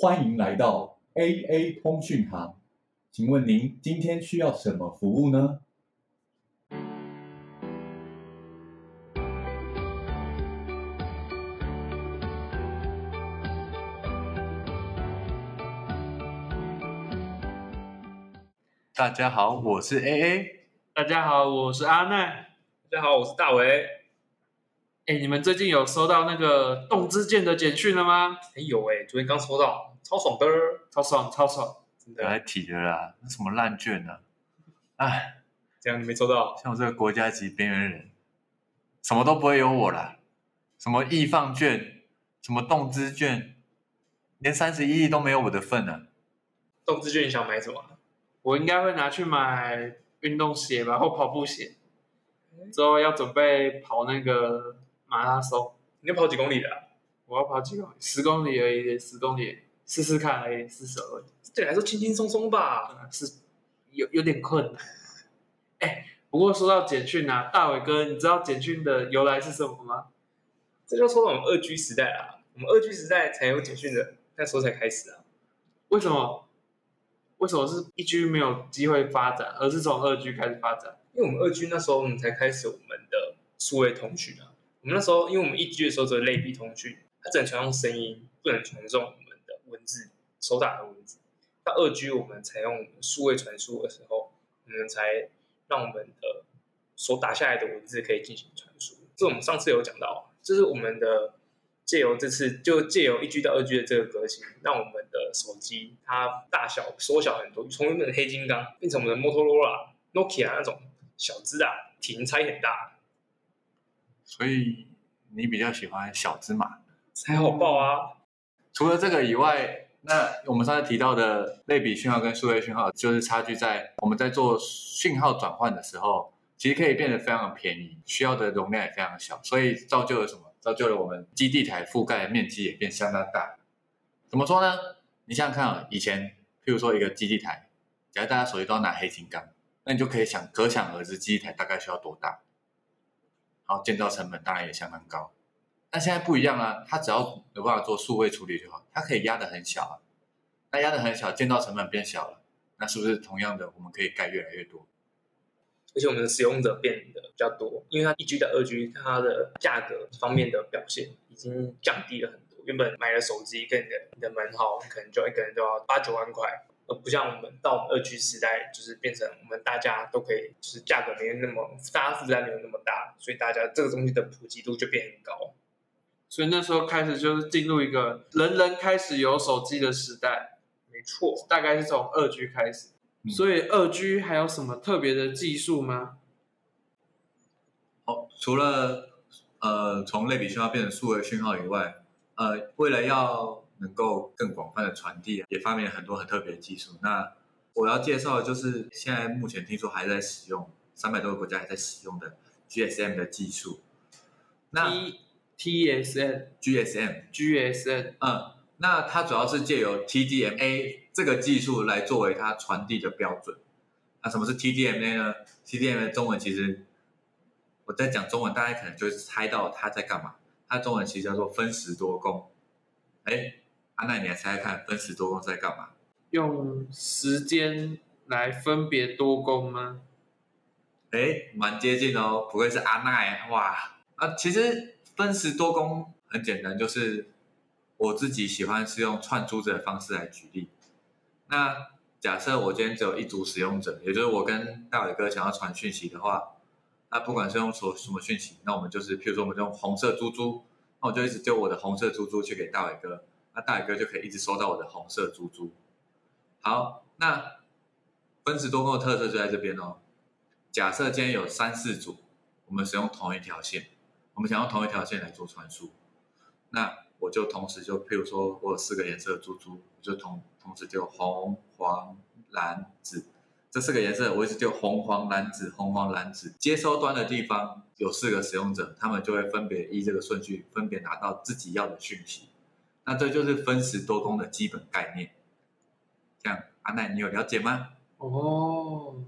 欢迎来到 AA 通讯行，请问您今天需要什么服务呢？大家好，我是 AA。大家好，我是阿奈。大家好，我是大为。哎，你们最近有收到那个动之剑的简讯了吗？哎有哎，昨天刚收到，超爽的，超爽，超爽，真不要再的。提了啦，那什么烂卷呢、啊？哎，这样你没收到？像我这个国家级边缘人，什么都不会有我啦。什么易放卷，什么动资卷，连三十一亿都没有我的份呢、动资券你想买什么？我应该会拿去买运动鞋吧，或跑步鞋。之后要准备跑那个马拉松，你要跑几公里的、啊？我要跑几公里？十公里而已，十公里，试试看而已，试试而已。对你来说轻轻松松吧。啊是有有点困难。哎，不过说到简讯啊，大伟哥，你知道简讯的由来是什么吗？这就说到我们二 G 时代啦，我们二 G 时代才有简讯的，那时候才开始啊。为什么？为什么是一 G 没有机会发展，而是从二 G 开始发展？因为我们二 G 那时候我们才开始我们的数位通讯啊。们那时候，因为我们一 G 的时候只有类比通讯，它只能传送声音，不能传送我们的文字，手打的文字。到二 G 我们采用数位传输的时候，我们才让我们的所打下来的文字可以进行传输。这我们上次有讲到，就是我们的借由这次就借由一 G 到二 G 的这个革新，让我们的手机它大小缩小很多，从原本的黑金刚变成我们的摩托罗拉、Nokia 那种小只啊，体型差异很大，所以你比较喜欢小芝麻。才好爆啊！除了这个以外，那我们上次提到的类比讯号跟数位讯号，就是差距在我们在做讯号转换的时候，其实可以变得非常的便宜，需要的容量也非常小，所以造就了什么？造就了我们基地台覆盖的面积也变相当大。怎么说呢？你想想看啊，以前譬如说一个基地台，假如大家手机都要拿黑金刚，那你就可以想可想而知基地台大概需要多大，然后，建造成本当然也相当高。但现在不一样啊，它只要有办法做数位处理就好，它可以压得很小啊。那压得很小，建造成本变小了，那是不是同样的我们可以盖越来越多？而且我们的使用者变得比较多，因为它一 G 到二 G，它的价格方面的表现已经降低了很多。原本买了手机跟你的你的门号，可能就一个人都要八九万块，而不像我们到二 G 时代，就是变成我们大家都可以，就是价格没有那么大家负担没有那么大，所以大家这个东西的普及度就变很高。所以那时候开始就是进入一个人人开始有手机的时代，没错，大概是从二 G 开始。嗯所以二 G 还有什么特别的技术吗？哦，除了呃从类比讯号变成数位讯号以外，呃，为了要能够更广泛的传递，也发明了很多很特别的技术。那我要介绍的就是现在目前听说还在使用，三百多个国家还在使用的 GSM 的技术。那 T TSN GSM GSN 嗯，那它主要是借由 TDMA 这个技术来作为它传递的标准。那什么是 TDMA 呢？TDMA 中文其实我在讲中文，大家可能就猜到它在干嘛。它中文其实叫做分时多功。哎，阿奈，你来猜猜看，分时多工在干嘛？用时间来分别多工吗？哎，蛮接近哦，不愧是阿奈哇！啊，其实分时多工很简单，就是我自己喜欢是用串珠子的方式来举例。那假设我今天只有一组使用者，也就是我跟大伟哥想要传讯息的话，那不管是用什什么讯息，那我们就是，譬如说我们用红色珠珠，那我就一直丢我的红色珠珠去给大伟哥，那大哥就可以一直收到我的红色珠珠。好，那分时多工的特色就在这边哦。假设今天有三四组，我们使用同一条线，我们想用同一条线来做传输，那我就同时就譬如说我有四个颜色的珠珠，我就同同时丢红、黄、蓝、紫这四个颜色，我一直丢红、黄、蓝、紫、红、黄、蓝、紫。接收端的地方有四个使用者，他们就会分别依这个顺序分别拿到自己要的讯息。那这就是分时多工的基本概念。这样，阿奈，你有了解吗？哦，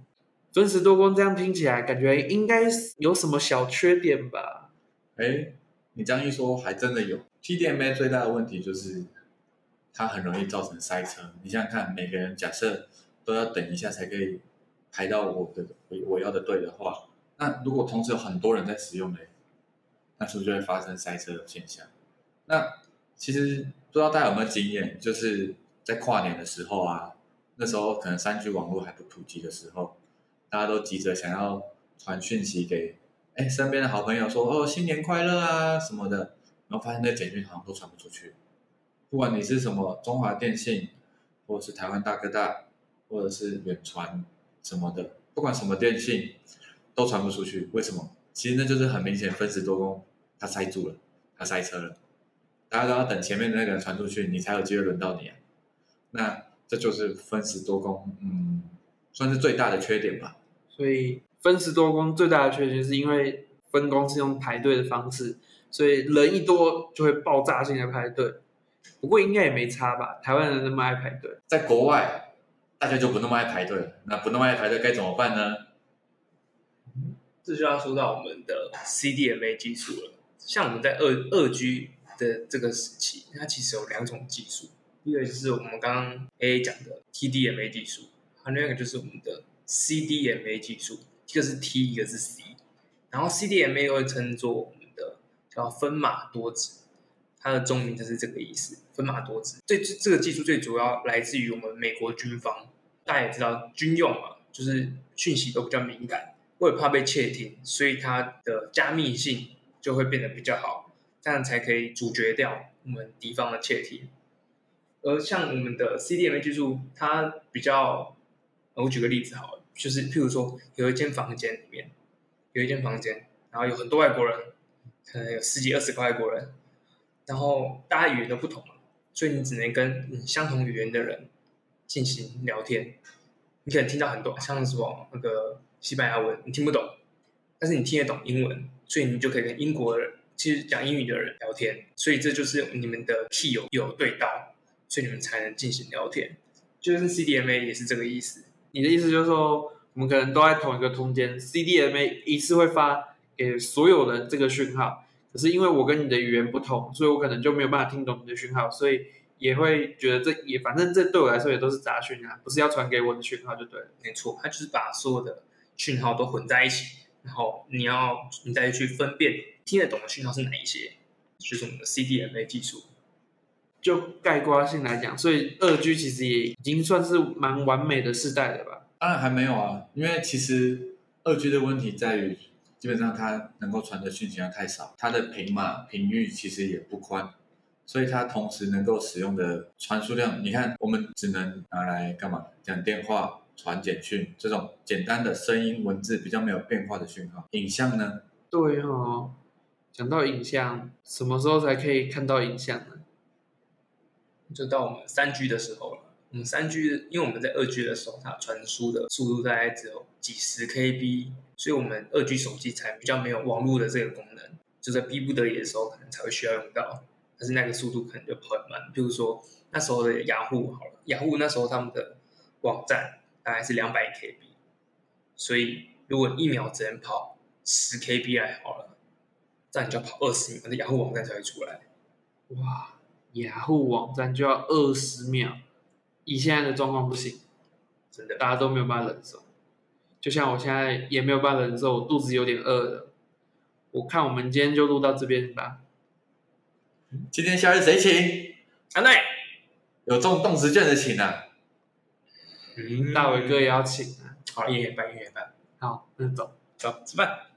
分时多工这样听起来，感觉应该有什么小缺点吧？哎，你这样一说，还真的有。TDMA 最大的问题就是它很容易造成塞车。你想想看，每个人假设都要等一下才可以排到我的我我要的队的话，那如果同时有很多人在使用呢，那是不是就会发生塞车的现象？那其实不知道大家有没有经验，就是在跨年的时候啊，那时候可能三 G 网络还不普及的时候，大家都急着想要传讯息给哎身边的好朋友说哦新年快乐啊什么的，然后发现那简讯好像都传不出去。不管你是什么中华电信，或者是台湾大哥大，或者是远传什么的，不管什么电信都传不出去。为什么？其实那就是很明显分时多工，它塞住了，它塞车了。大家都要等前面的那个人传出去，你才有机会轮到你啊。那这就是分时多工，嗯，算是最大的缺点吧。所以分时多工最大的缺点是因为分工是用排队的方式，所以人一多就会爆炸性的排队。不过应该也没差吧？台湾人那么爱排队，在国外大家就不那么爱排队了。那不那么爱排队该怎么办呢？这就要说到我们的 CDMA 技术了。像我们在二二 G 的这个时期，它其实有两种技术，一个就是我们刚刚 A 讲的 TDMA 技术，还有另一个就是我们的 CDMA 技术，一个是 T，一个是 C。然后 CDMA 又会称作我们的叫分码多值，它的中名就是这个意思，分码多值。最这这个技术最主要来自于我们美国军方，大家也知道军用嘛，就是讯息都比较敏感，为了怕被窃听，所以它的加密性就会变得比较好，这样才可以阻绝掉我们敌方的窃听。而像我们的 CDMA 技术，它比较，我举个例子好了，就是譬如说有一间房间里面，有一间房间，然后有很多外国人，可能有十几二十个外国人，然后大家语言都不同，所以你只能跟嗯相同语言的人进行聊天。你可能听到很多像什么那个西班牙文，你听不懂，但是你听得懂英文，所以你就可以跟英国人，其实讲英语的人聊天。所以这就是你们的 key 有对到，所以你们才能进行聊天。就是 CDMA 也是这个意思。你的意思就是说，我们可能都在同一个空间，CDMA 一次会发给所有人这个讯号，可是因为我跟你的语言不同，所以我可能就没有办法听懂你的讯号，所以也会觉得这也反正这对我来说也都是杂讯啊，不是要传给我的讯号就对了。没错，它就是把所有的讯号都混在一起，然后你要你再去分辨听得懂的讯号是哪一些，就是我们的 CDMA 技术。就概括性来讲，所以二 G 其实也已经算是蛮完美的世代了吧？当然还没有啊，因为其实二 G 的问题在于，基本上它能够传的讯息量太少，它的频码频域其实也不宽，所以它同时能够使用的传输量，你看我们只能拿来干嘛？讲电话、传简讯这种简单的声音、文字比较没有变化的讯号。影像呢？对哦，讲到影像，什么时候才可以看到影像呢？就到我们三 G 的时候了。我们三 G，因为我们在二 G 的时候，它传输的速度大概只有几十 KB，所以我们二 G 手机才比较没有网络的这个功能，就在逼不得已的时候，可能才会需要用到。但是那个速度可能就很慢。比如说那时候的雅虎好了，雅虎那时候他们的网站大概是两百 KB，所以如果一秒只能跑十 KB 来好了，这样你就要跑二十秒，那雅虎网站才会出来。哇，雅虎网站就要二十秒，以现在的状况不行，真的，大家都没有办法忍受。就像我现在也没有办法忍受，我肚子有点饿了。我看我们今天就录到这边吧。今天夏日谁请？安奈，有中动词券的请啊！大伟哥也要请。好，一人一半，一人一半，好，那走。走吃饭。